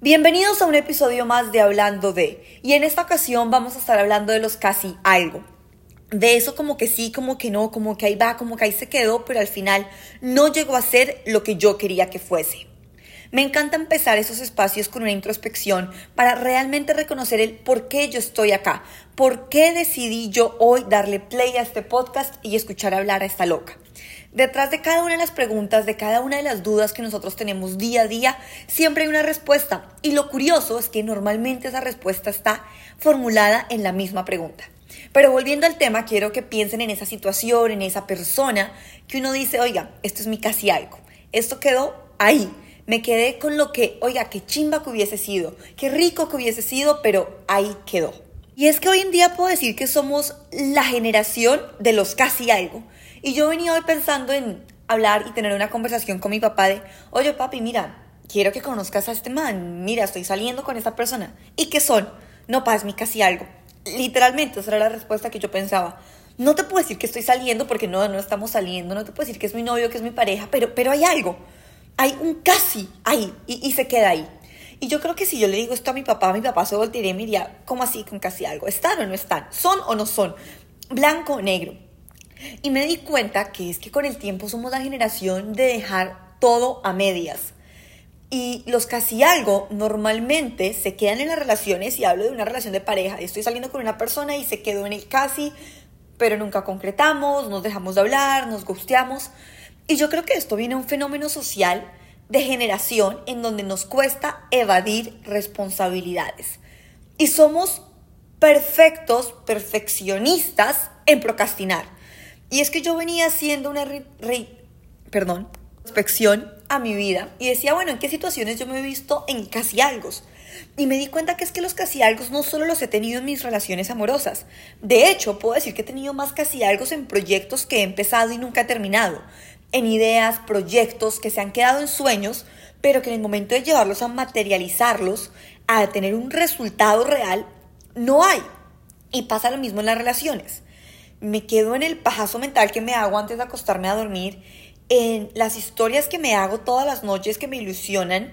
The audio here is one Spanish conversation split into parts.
Bienvenidos a un episodio más de Hablando de, y en esta ocasión vamos a estar hablando de los casi algo. De eso como que sí, como que no, como que ahí va, como que ahí se quedó, pero al final no llegó a ser lo que yo quería que fuese. Me encanta empezar esos espacios con una introspección para realmente reconocer el por qué yo estoy acá, por qué decidí yo hoy darle play a este podcast y escuchar hablar a esta loca. Detrás de cada una de las preguntas, de cada una de las dudas que nosotros tenemos día a día, siempre hay una respuesta. Y lo curioso es que normalmente esa respuesta está formulada en la misma pregunta. Pero volviendo al tema, quiero que piensen en esa situación, en esa persona, que uno dice, oiga, esto es mi casi algo. Esto quedó ahí. Me quedé con lo que, oiga, qué chimba que hubiese sido, qué rico que hubiese sido, pero ahí quedó. Y es que hoy en día puedo decir que somos la generación de los casi algo. Y yo venía hoy pensando en hablar y tener una conversación con mi papá de, oye papi, mira, quiero que conozcas a este man, mira, estoy saliendo con esta persona. ¿Y qué son? No, pa, es mi casi algo. Literalmente, esa era la respuesta que yo pensaba. No te puedo decir que estoy saliendo porque no, no estamos saliendo, no te puedo decir que es mi novio, que es mi pareja, pero, pero hay algo. Hay un casi ahí y, y se queda ahí. Y yo creo que si yo le digo esto a mi papá, mi papá se voltearía y me diría, ¿cómo así con casi algo? ¿Están o no están? ¿Son o no son? Blanco o negro. Y me di cuenta que es que con el tiempo somos la generación de dejar todo a medias. Y los casi algo normalmente se quedan en las relaciones y hablo de una relación de pareja. Estoy saliendo con una persona y se quedó en el casi, pero nunca concretamos, nos dejamos de hablar, nos gusteamos. Y yo creo que esto viene a un fenómeno social de generación en donde nos cuesta evadir responsabilidades. Y somos perfectos, perfeccionistas en procrastinar. Y es que yo venía haciendo una perdón, inspección a mi vida y decía, bueno, ¿en qué situaciones yo me he visto en casi algo? Y me di cuenta que es que los casi algo no solo los he tenido en mis relaciones amorosas. De hecho, puedo decir que he tenido más casi algo en proyectos que he empezado y nunca he terminado. En ideas, proyectos que se han quedado en sueños, pero que en el momento de llevarlos a materializarlos, a tener un resultado real, no hay. Y pasa lo mismo en las relaciones me quedo en el pajazo mental que me hago antes de acostarme a dormir, en las historias que me hago todas las noches que me ilusionan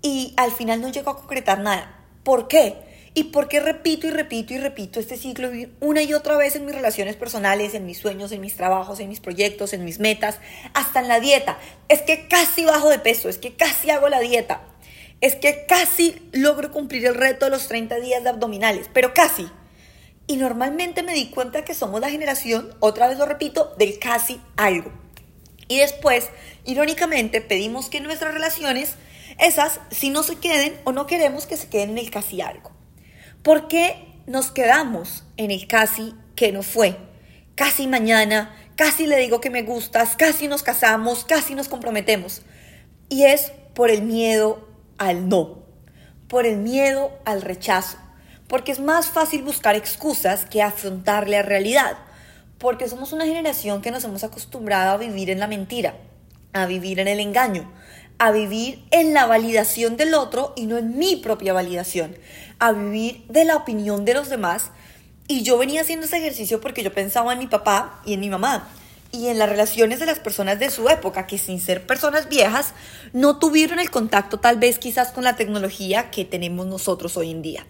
y al final no llego a concretar nada. ¿Por qué? ¿Y por qué repito y repito y repito este ciclo una y otra vez en mis relaciones personales, en mis sueños, en mis trabajos, en mis proyectos, en mis metas, hasta en la dieta? Es que casi bajo de peso, es que casi hago la dieta, es que casi logro cumplir el reto de los 30 días de abdominales, pero casi. Y normalmente me di cuenta que somos la generación, otra vez lo repito, del casi algo. Y después, irónicamente, pedimos que nuestras relaciones, esas, si no se queden o no queremos que se queden en el casi algo. ¿Por qué nos quedamos en el casi que no fue? Casi mañana, casi le digo que me gustas, casi nos casamos, casi nos comprometemos. Y es por el miedo al no, por el miedo al rechazo porque es más fácil buscar excusas que afrontar la realidad, porque somos una generación que nos hemos acostumbrado a vivir en la mentira, a vivir en el engaño, a vivir en la validación del otro y no en mi propia validación, a vivir de la opinión de los demás. Y yo venía haciendo ese ejercicio porque yo pensaba en mi papá y en mi mamá y en las relaciones de las personas de su época, que sin ser personas viejas, no tuvieron el contacto tal vez quizás con la tecnología que tenemos nosotros hoy en día.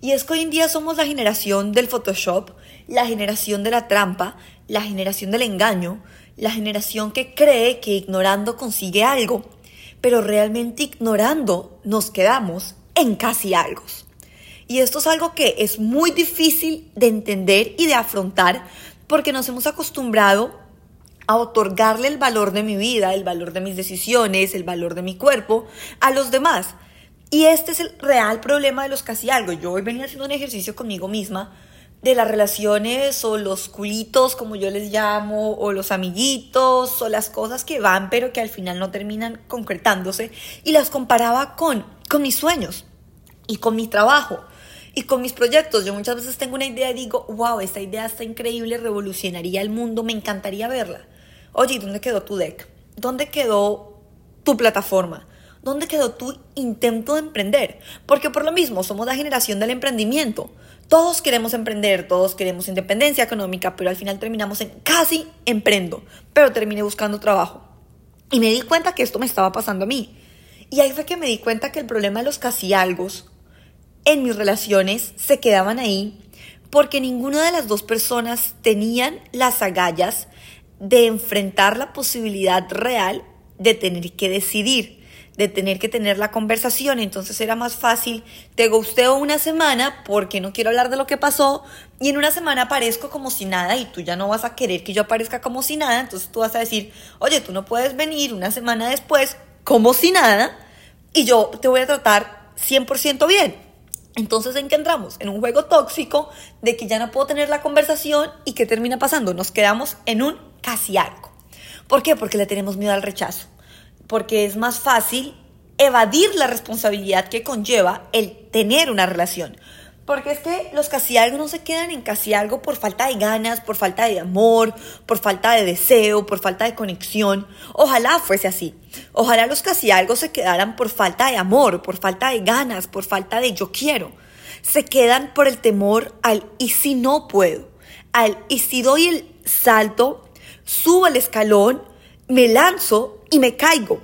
Y es que hoy en día somos la generación del Photoshop, la generación de la trampa, la generación del engaño, la generación que cree que ignorando consigue algo, pero realmente ignorando nos quedamos en casi algo. Y esto es algo que es muy difícil de entender y de afrontar porque nos hemos acostumbrado a otorgarle el valor de mi vida, el valor de mis decisiones, el valor de mi cuerpo a los demás y este es el real problema de los casi algo. Yo hoy venía haciendo un ejercicio conmigo misma de las relaciones o los culitos, como yo les llamo, o los amiguitos, o las cosas que van pero que al final no terminan concretándose, y las comparaba con, con mis sueños y con mi trabajo y con mis proyectos. Yo muchas veces tengo una idea y digo, wow, esta idea está increíble, revolucionaría el mundo, me encantaría verla. Oye, ¿dónde quedó tu deck? ¿Dónde quedó tu plataforma? ¿Dónde quedó tu intento de emprender? Porque por lo mismo somos la generación del emprendimiento. Todos queremos emprender, todos queremos independencia económica, pero al final terminamos en casi emprendo, pero terminé buscando trabajo. Y me di cuenta que esto me estaba pasando a mí. Y ahí fue que me di cuenta que el problema de los casi algo en mis relaciones se quedaban ahí porque ninguna de las dos personas tenían las agallas de enfrentar la posibilidad real de tener que decidir, de tener que tener la conversación. Entonces era más fácil, te gusteo una semana porque no quiero hablar de lo que pasó y en una semana aparezco como si nada y tú ya no vas a querer que yo aparezca como si nada. Entonces tú vas a decir, oye, tú no puedes venir una semana después como si nada y yo te voy a tratar 100% bien. Entonces, ¿en qué entramos? En un juego tóxico de que ya no puedo tener la conversación y ¿qué termina pasando? Nos quedamos en un casi algo. ¿Por qué? Porque le tenemos miedo al rechazo. Porque es más fácil evadir la responsabilidad que conlleva el tener una relación. Porque es que los casi algo no se quedan en casi algo por falta de ganas, por falta de amor, por falta de deseo, por falta de conexión. Ojalá fuese así. Ojalá los casi algo se quedaran por falta de amor, por falta de ganas, por falta de yo quiero. Se quedan por el temor al y si no puedo, al y si doy el salto, subo el escalón, me lanzo y me caigo.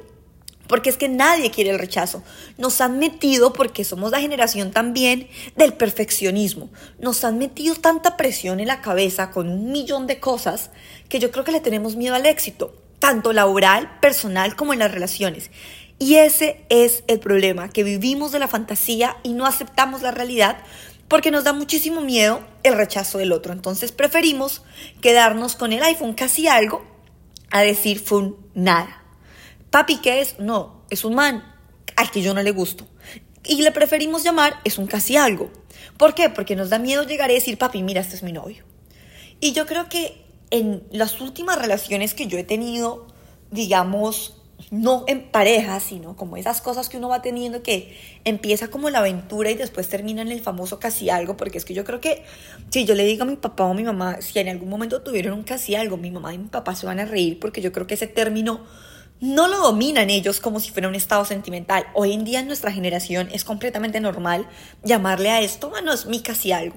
Porque es que nadie quiere el rechazo. Nos han metido, porque somos la generación también del perfeccionismo, nos han metido tanta presión en la cabeza con un millón de cosas que yo creo que le tenemos miedo al éxito, tanto laboral, personal como en las relaciones. Y ese es el problema, que vivimos de la fantasía y no aceptamos la realidad porque nos da muchísimo miedo el rechazo del otro. Entonces preferimos quedarnos con el iPhone casi algo a decir fue nada. Papi, ¿qué es? No, es un man al que yo no le gusto. Y le preferimos llamar es un casi algo. ¿Por qué? Porque nos da miedo llegar a decir, papi, mira, este es mi novio. Y yo creo que en las últimas relaciones que yo he tenido, digamos, no en pareja, sino como esas cosas que uno va teniendo que empieza como la aventura y después termina en el famoso casi algo, porque es que yo creo que si yo le digo a mi papá o a mi mamá, si en algún momento tuvieron un casi algo, mi mamá y mi papá se van a reír porque yo creo que ese término no lo dominan ellos como si fuera un estado sentimental. Hoy en día en nuestra generación es completamente normal llamarle a esto, bueno, es mi casi algo,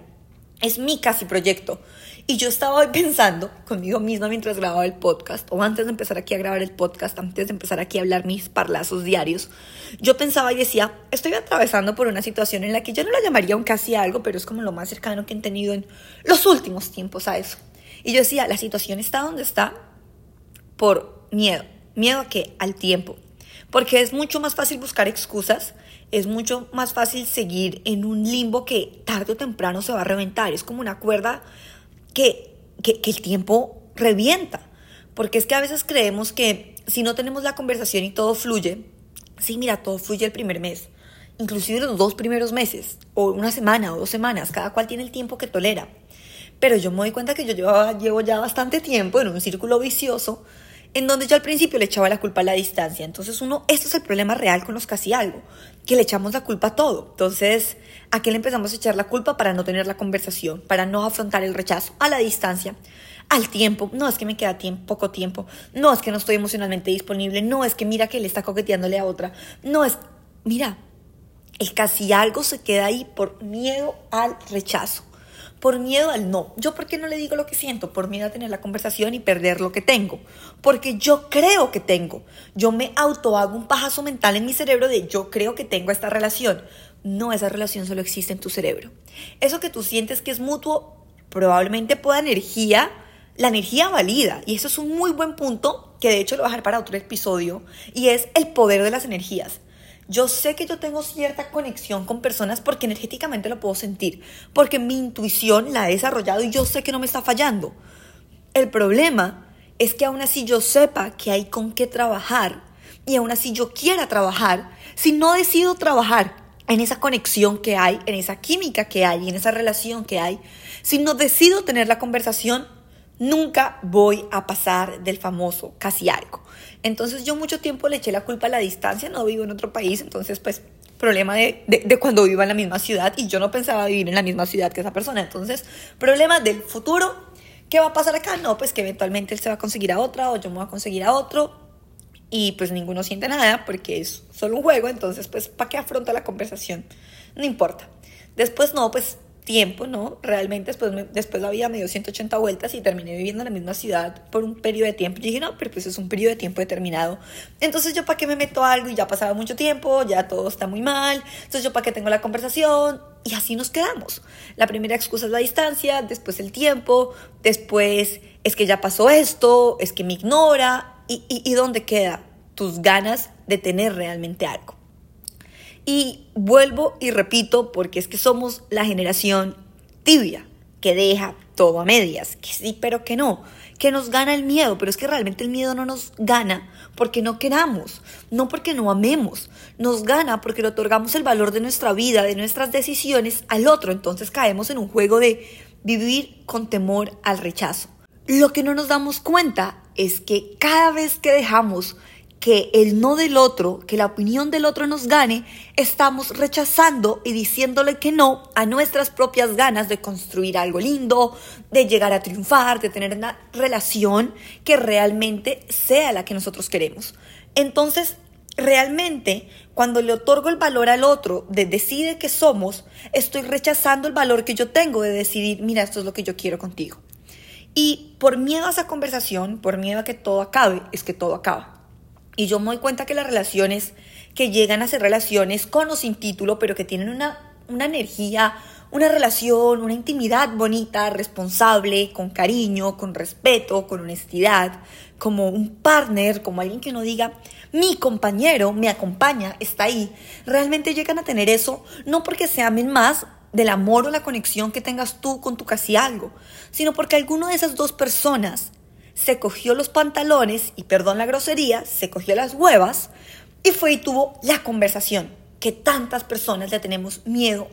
es mi casi proyecto. Y yo estaba hoy pensando conmigo misma mientras grababa el podcast, o antes de empezar aquí a grabar el podcast, antes de empezar aquí a hablar mis parlazos diarios, yo pensaba y decía, estoy atravesando por una situación en la que yo no la llamaría un casi algo, pero es como lo más cercano que he tenido en los últimos tiempos a eso. Y yo decía, la situación está donde está por miedo ¿Miedo a qué? Al tiempo. Porque es mucho más fácil buscar excusas, es mucho más fácil seguir en un limbo que tarde o temprano se va a reventar. Es como una cuerda que, que, el tiempo revienta. Porque es que a veces creemos que si no tenemos la conversación y todo fluye, sí, mira, todo fluye el primer mes, inclusive los dos primeros meses, o una semana o dos semanas, cada cual tiene el tiempo que tolera. Pero yo me doy cuenta que yo llevo, llevo ya bastante tiempo en un círculo vicioso en donde yo al principio le echaba la culpa a la distancia. Entonces uno, esto es el problema real con los casi algo, que le echamos la culpa a todo. Entonces, ¿a qué le empezamos a echar la culpa para no tener la conversación, para no afrontar el rechazo? A la distancia, al tiempo. No es que me queda tiempo, poco tiempo. No es que no estoy emocionalmente disponible. No es que mira que le está coqueteándole a otra. No es, mira, el casi algo se queda ahí por miedo al rechazo por miedo al no. ¿Yo por qué no le digo lo que siento? Por miedo a tener la conversación y perder lo que tengo. Porque yo creo que tengo. Yo me auto hago un pajazo mental en mi cerebro de yo creo que tengo esta relación. No, esa relación solo existe en tu cerebro. Eso que tú sientes que es mutuo, probablemente pueda energía, la energía valida. Y eso es un muy buen punto que de hecho lo voy a dejar para otro episodio. Y es el poder de las energías. Yo sé que yo tengo cierta conexión con personas porque energéticamente lo puedo sentir, porque mi intuición la he desarrollado y yo sé que no me está fallando. El problema es que aún así yo sepa que hay con qué trabajar y aún así yo quiera trabajar, si no decido trabajar en esa conexión que hay, en esa química que hay, en esa relación que hay, si no decido tener la conversación, nunca voy a pasar del famoso casi algo. Entonces yo mucho tiempo le eché la culpa a la distancia, no vivo en otro país, entonces pues problema de, de, cuando vivo en la misma ciudad y yo no pensaba vivir en la misma ciudad que esa persona. Entonces, problema del futuro, ¿qué va a pasar acá? No, pues que eventualmente él se va a conseguir a otra o yo me voy a conseguir a otro y pues ninguno siente nada porque es solo un juego, entonces pues ¿para qué afronta la conversación? No importa. Después no, pues tiempo, ¿no? Realmente después, después la vida me dio 180 vueltas y terminé viviendo en la misma ciudad por un periodo de tiempo. Y dije, no, pero pues es un periodo de tiempo determinado. Entonces yo para qué me meto a algo y ya pasaba mucho tiempo, ya todo está muy mal. Entonces yo para qué tengo la conversación y así nos quedamos. La primera excusa es la distancia, después el tiempo, después es que ya pasó esto, es que me ignora y, y, y dónde queda tus ganas de tener realmente algo. Y vuelvo y repito porque es que somos la generación tibia, que deja todo a medias, que sí, pero que no, que nos gana el miedo, pero es que realmente el miedo no nos gana porque no queramos, no porque no amemos, nos gana porque le otorgamos el valor de nuestra vida, de nuestras decisiones al otro, entonces caemos en un juego de vivir con temor al rechazo. Lo que no nos damos cuenta es que cada vez que dejamos que el no del otro, que la opinión del otro nos gane, estamos rechazando y diciéndole que no a nuestras propias ganas de construir algo lindo, de llegar a triunfar, de tener una relación que realmente sea la que nosotros queremos. Entonces, realmente, cuando le otorgo el valor al otro de decide que somos, estoy rechazando el valor que yo tengo de decidir, mira, esto es lo que yo quiero contigo. Y por miedo a esa conversación, por miedo a que todo acabe, es que todo acaba. Y yo me doy cuenta que las relaciones que llegan a ser relaciones con o sin título, pero que tienen una, una energía, una relación, una intimidad bonita, responsable, con cariño, con respeto, con honestidad, como un partner, como alguien que no diga, mi compañero me acompaña, está ahí, realmente llegan a tener eso, no porque se amen más del amor o la conexión que tengas tú con tu casi algo, sino porque alguno de esas dos personas se cogió los pantalones, y perdón la grosería, se cogió las huevas y fue y tuvo la conversación que tantas personas le tenemos miedo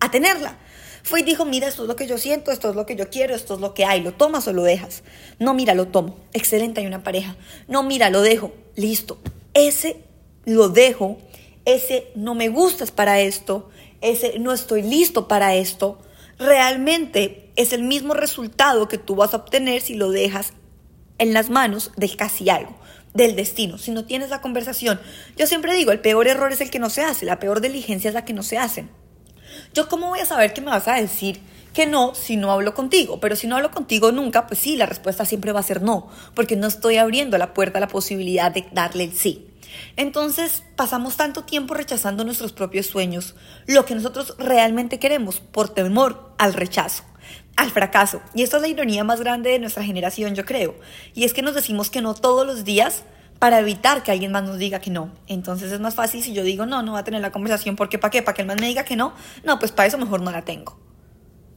a tenerla. Fue y dijo, mira, esto es lo que yo siento, esto es lo que yo quiero, esto es lo que hay, lo tomas o lo dejas. No, mira, lo tomo. Excelente, hay una pareja. No, mira, lo dejo. Listo. Ese lo dejo, ese no me gustas para esto, ese no estoy listo para esto, realmente es el mismo resultado que tú vas a obtener si lo dejas en las manos del casi algo, del destino, si no tienes la conversación. Yo siempre digo, el peor error es el que no se hace, la peor diligencia es la que no se hace. Yo cómo voy a saber que me vas a decir que no si no hablo contigo, pero si no hablo contigo nunca, pues sí, la respuesta siempre va a ser no, porque no estoy abriendo la puerta a la posibilidad de darle el sí. Entonces pasamos tanto tiempo rechazando nuestros propios sueños, lo que nosotros realmente queremos, por temor al rechazo al fracaso. Y esta es la ironía más grande de nuestra generación, yo creo. Y es que nos decimos que no todos los días para evitar que alguien más nos diga que no. Entonces es más fácil si yo digo, no, no va a tener la conversación, porque ¿para qué? ¿Para que el man me diga que no? No, pues para eso mejor no la tengo.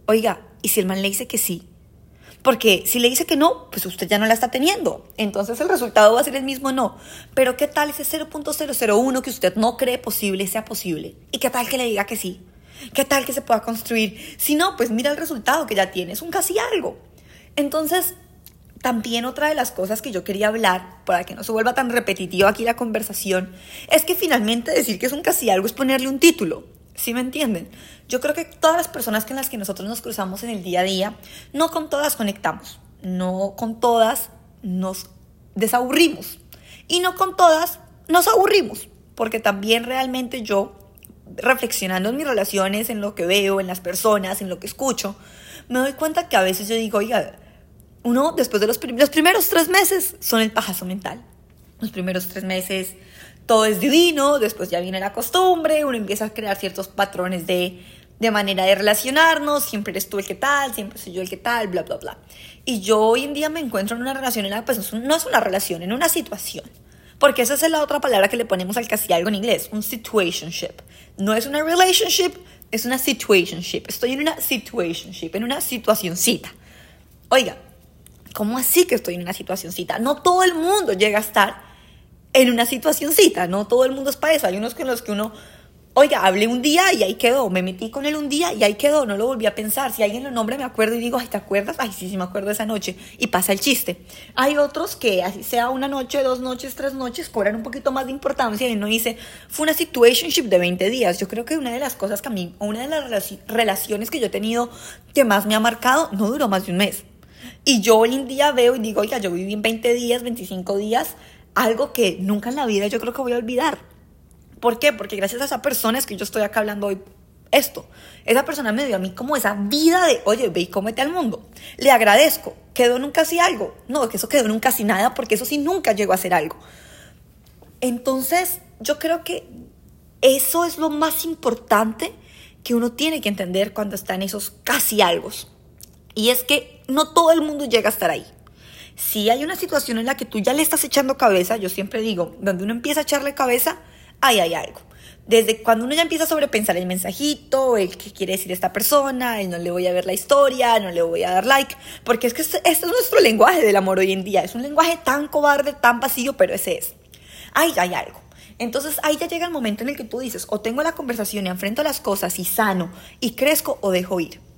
Oiga, ¿y si el man le dice que sí? Porque si le dice que no, pues usted ya no la está teniendo. Entonces el resultado va a ser el mismo no. Pero ¿qué tal ese 0.001 que usted no cree posible sea posible? ¿Y qué tal que le diga que sí? ¿Qué tal que se pueda construir? Si no, pues mira el resultado que ya tienes, un casi algo. Entonces, también otra de las cosas que yo quería hablar, para que no se vuelva tan repetitivo aquí la conversación, es que finalmente decir que es un casi algo es ponerle un título. ¿Sí me entienden? Yo creo que todas las personas con las que nosotros nos cruzamos en el día a día, no con todas conectamos, no con todas nos desaburrimos y no con todas nos aburrimos, porque también realmente yo reflexionando en mis relaciones, en lo que veo, en las personas, en lo que escucho, me doy cuenta que a veces yo digo, oiga, uno después de los, los primeros tres meses son el pajazo mental. Los primeros tres meses todo es divino, después ya viene la costumbre, uno empieza a crear ciertos patrones de, de manera de relacionarnos, siempre eres tú el que tal, siempre soy yo el que tal, bla, bla, bla. Y yo hoy en día me encuentro en una relación, en la, pues no es una relación, en una situación porque esa es la otra palabra que le ponemos al algo en inglés, un situationship. No es una relationship, es una situationship. Estoy en una situationship, en una situacioncita. Oiga, ¿cómo así que estoy en una situacioncita? No todo el mundo llega a estar en una situacioncita, no todo el mundo es para eso. Hay unos con los que uno Oiga, hablé un día y ahí quedó. Me metí con él un día y ahí quedó. No lo volví a pensar. Si alguien lo nombra, me acuerdo y digo, ay, ¿te acuerdas? Ay, sí, sí, me acuerdo esa noche. Y pasa el chiste. Hay otros que, así sea una noche, dos noches, tres noches, cobran un poquito más de importancia y uno dice, fue una situationship de 20 días. Yo creo que una de las cosas que a mí, una de las relaciones que yo he tenido que más me ha marcado, no duró más de un mes. Y yo hoy en día veo y digo, oiga, yo viví en 20 días, 25 días, algo que nunca en la vida yo creo que voy a olvidar. ¿Por qué? Porque gracias a esa persona es que yo estoy acá hablando hoy esto. Esa persona me dio a mí como esa vida de, oye, ve y cómete al mundo. Le agradezco. Quedó en un casi algo. No, que eso quedó en un casi nada, porque eso sí nunca llegó a ser algo. Entonces, yo creo que eso es lo más importante que uno tiene que entender cuando está en esos casi algo. Y es que no todo el mundo llega a estar ahí. Si hay una situación en la que tú ya le estás echando cabeza, yo siempre digo, donde uno empieza a echarle cabeza, ahí hay algo. Desde cuando uno ya empieza a sobrepensar el mensajito, el que quiere decir esta persona, el no le voy a ver la historia, no le voy a dar like, porque es que este, este es nuestro lenguaje del amor hoy en día. Es un lenguaje tan cobarde, tan vacío, pero ese es. Ahí hay algo. Entonces ahí ya llega el momento en el que tú dices, o tengo la conversación y enfrento las cosas y sano y crezco o dejo ir.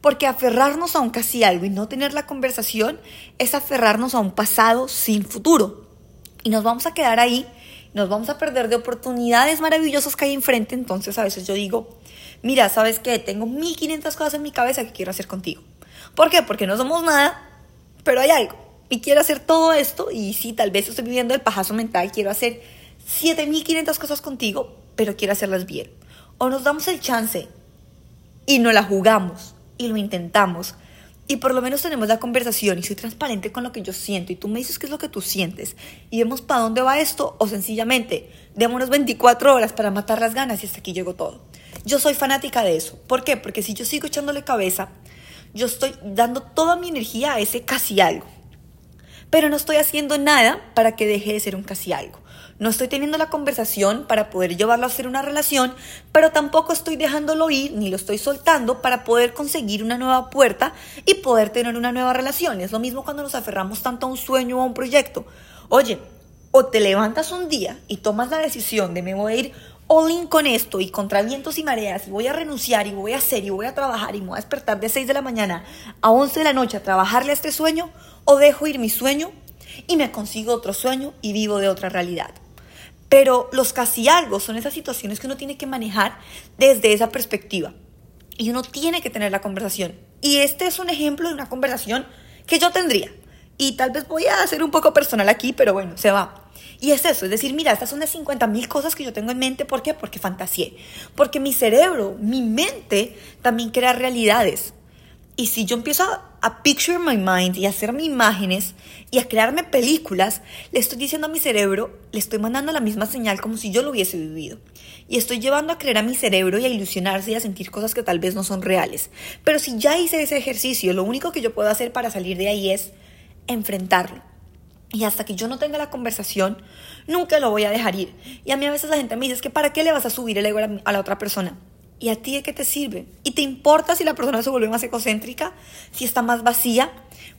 Porque aferrarnos a un casi algo y no tener la conversación es aferrarnos a un pasado sin futuro. Y nos vamos a quedar ahí, nos vamos a perder de oportunidades maravillosas que hay enfrente. Entonces a veces yo digo, mira, ¿sabes qué? Tengo 1500 cosas en mi cabeza que quiero hacer contigo. ¿Por qué? Porque no somos nada, pero hay algo. Y quiero hacer todo esto y sí, tal vez estoy viviendo el pajazo mental, quiero hacer 7500 cosas contigo, pero quiero hacerlas bien. O nos damos el chance y no la jugamos y lo intentamos. Y por lo menos tenemos la conversación y soy transparente con lo que yo siento y tú me dices qué es lo que tú sientes y vemos para dónde va esto o sencillamente démonos 24 horas para matar las ganas y hasta aquí llegó todo. Yo soy fanática de eso. ¿Por qué? Porque si yo sigo echándole cabeza, yo estoy dando toda mi energía a ese casi algo. Pero no estoy haciendo nada para que deje de ser un casi algo. No estoy teniendo la conversación para poder llevarlo a ser una relación, pero tampoco estoy dejándolo ir ni lo estoy soltando para poder conseguir una nueva puerta y poder tener una nueva relación. Es lo mismo cuando nos aferramos tanto a un sueño o a un proyecto. Oye, o te levantas un día y tomas la decisión de me voy a ir all in con esto y contra vientos y mareas y voy a renunciar y voy a hacer y voy a trabajar y me voy a despertar de 6 de la mañana a 11 de la noche a trabajarle a este sueño o dejo ir mi sueño y me consigo otro sueño y vivo de otra realidad. Pero los casi algo son esas situaciones que uno tiene que manejar desde esa perspectiva. Y uno tiene que tener la conversación. Y este es un ejemplo de una conversación que yo tendría. Y tal vez voy a hacer un poco personal aquí, pero bueno, se va. Y es eso, es decir, mira, estas son de 50 mil cosas que yo tengo en mente. ¿Por qué? Porque fantaseé. Porque mi cerebro, mi mente, también crea realidades. Y si yo empiezo a, picture my mind y a hacerme imágenes y a crearme películas, le estoy diciendo a mi cerebro, le estoy mandando la misma señal como si yo lo hubiese vivido. Y estoy llevando a creer a mi cerebro y a ilusionarse y a sentir cosas que tal vez no son reales. Pero si ya hice ese ejercicio, lo único que yo puedo hacer para salir de ahí es enfrentarlo. Y hasta que yo no tenga la conversación, nunca lo voy a dejar ir. Y a mí a veces la gente me dice, que ¿para qué le vas a subir el ego a la otra persona? ¿Y a ti de qué te sirve? ¿Y te importa si la persona se vuelve más egocéntrica? ¿Si está más vacía?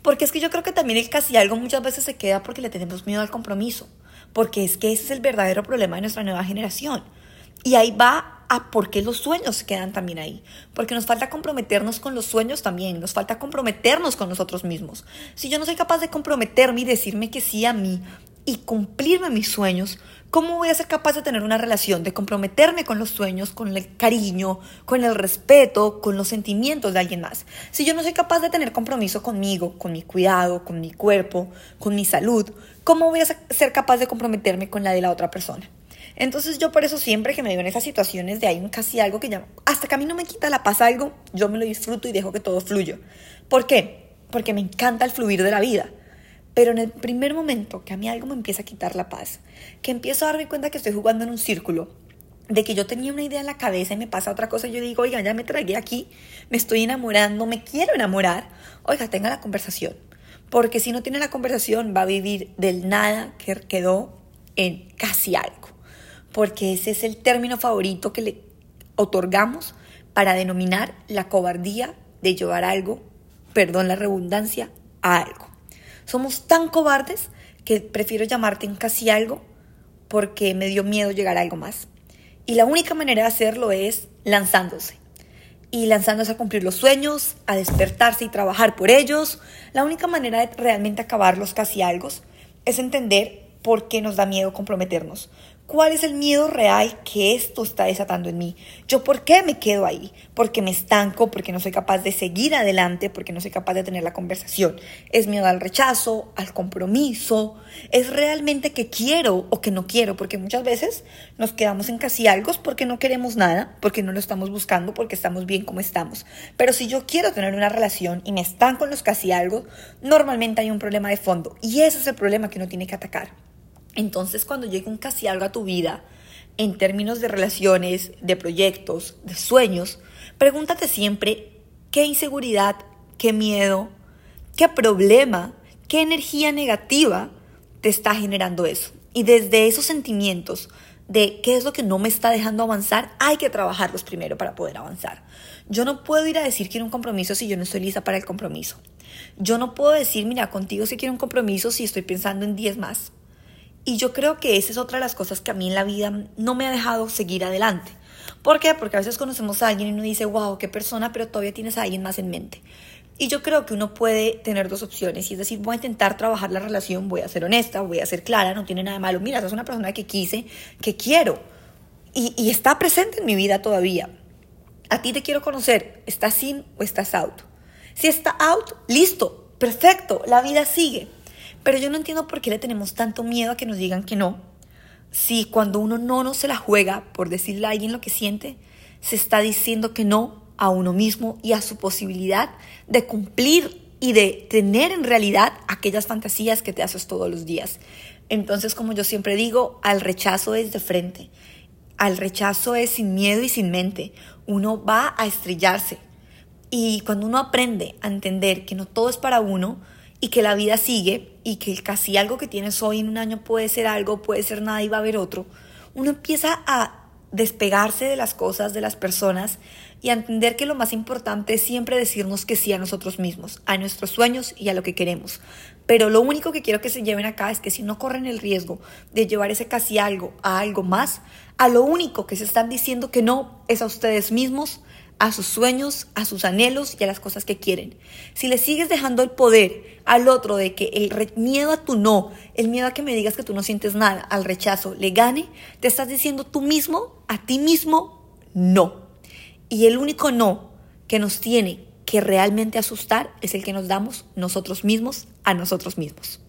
Porque es que yo creo que también el casi algo muchas veces se queda porque le tenemos miedo al compromiso. Porque es que ese es el verdadero problema de nuestra nueva generación. Y ahí va a por qué los sueños quedan también ahí. Porque nos falta comprometernos con los sueños también. Nos falta comprometernos con nosotros mismos. Si yo no soy capaz de comprometerme y decirme que sí a mí y cumplirme mis sueños, ¿cómo voy a ser capaz de tener una relación, de comprometerme con los sueños, con el cariño, con el respeto, con los sentimientos de alguien más? Si yo no soy capaz de tener compromiso conmigo, con mi cuidado, con mi cuerpo, con mi salud, ¿cómo voy a ser capaz de comprometerme con la de la otra persona? Entonces yo por eso siempre que me veo en esas situaciones de hay casi algo que ya, hasta que a mí no me quita la paz algo, yo me lo disfruto y dejo que todo fluya. ¿Por qué? Porque me encanta el fluir de la vida. Pero en el primer momento que a mí algo me empieza a quitar la paz, que empiezo a darme cuenta que estoy jugando en un círculo, de que yo tenía una idea en la cabeza y me pasa otra cosa, yo digo, oiga, ya me tragué aquí, me estoy enamorando, me quiero enamorar, oiga, tenga la conversación. Porque si no tiene la conversación, va a vivir del nada que quedó en casi algo. Porque ese es el término favorito que le otorgamos para denominar la cobardía de llevar algo, perdón la redundancia, a algo. Somos tan cobardes que prefiero llamarte en casi algo porque me dio miedo llegar a algo más. Y la única manera de hacerlo es lanzándose. Y lanzándose a cumplir los sueños, a despertarse y trabajar por ellos. La única manera de realmente acabar los casi algo es entender por qué nos da miedo comprometernos. Cuál es el miedo real que esto está desatando en mí. Yo por qué me quedo ahí, porque me estanco, porque no soy capaz de seguir adelante, porque no soy capaz de tener la conversación. Es miedo al rechazo, al compromiso, es realmente que quiero o que no quiero, porque muchas veces nos quedamos en casi algo porque no queremos nada, porque no lo estamos buscando, porque estamos bien como estamos. Pero si yo quiero tener una relación y me estanco en los casi algo, normalmente hay un problema de fondo y ese es el problema que uno tiene que atacar. Entonces, cuando llegue un casi algo a tu vida, en términos de relaciones, de proyectos, de sueños, pregúntate siempre qué inseguridad, qué miedo, qué problema, qué energía negativa te está generando eso. Y desde esos sentimientos de qué es lo que no me está dejando avanzar, hay que trabajarlos primero para poder avanzar. Yo no puedo ir a decir quiero un compromiso si yo no estoy lista para el compromiso. Yo no puedo decir, mira, contigo sí quiero un compromiso si estoy pensando en 10 más. Y yo creo que esa es otra de las cosas que a mí en la vida no me ha dejado seguir adelante. ¿Por qué? Porque a veces conocemos a alguien y uno dice, wow, qué persona, pero todavía tienes a alguien más en mente. Y yo creo que uno puede tener dos opciones, y es decir, voy a intentar trabajar la relación, voy a ser honesta, voy a ser clara, no tiene nada de malo. Mira, esa es una persona que quise, que quiero, y, y está presente en mi vida todavía. A ti te quiero conocer, ¿estás in o estás out? Si está out, listo, perfecto, la vida sigue. Pero yo no entiendo por qué le tenemos tanto miedo a que nos digan que no. Si cuando uno no, no se la juega por decirle a alguien lo que siente, se está diciendo que no a uno mismo y a su posibilidad de cumplir y de tener en realidad aquellas fantasías que te haces todos los días. Entonces, como yo siempre digo, al rechazo es de frente. Al rechazo es sin miedo y sin mente. Uno va a estrellarse. Y cuando uno aprende a entender que no todo es para uno, y que la vida sigue y que casi algo que tienes hoy en un año puede ser algo, puede ser nada y va a haber otro, uno empieza a despegarse de las cosas, de las personas y a entender que lo más importante es siempre decirnos que sí a nosotros mismos, a nuestros sueños y a lo que queremos. Pero lo único que quiero que se lleven acá es que si no corren el riesgo de llevar ese casi algo a algo más, a lo único que se están diciendo que no es a ustedes mismos, a sus sueños, a sus anhelos y a las cosas que quieren. Si le sigues dejando el poder al otro de que el miedo a tu no, el miedo a que me digas que tú no sientes nada, al rechazo, le gane, te estás diciendo tú mismo, a ti mismo, no. Y el único no que nos tiene que realmente asustar es el que nos damos nosotros mismos a nosotros mismos.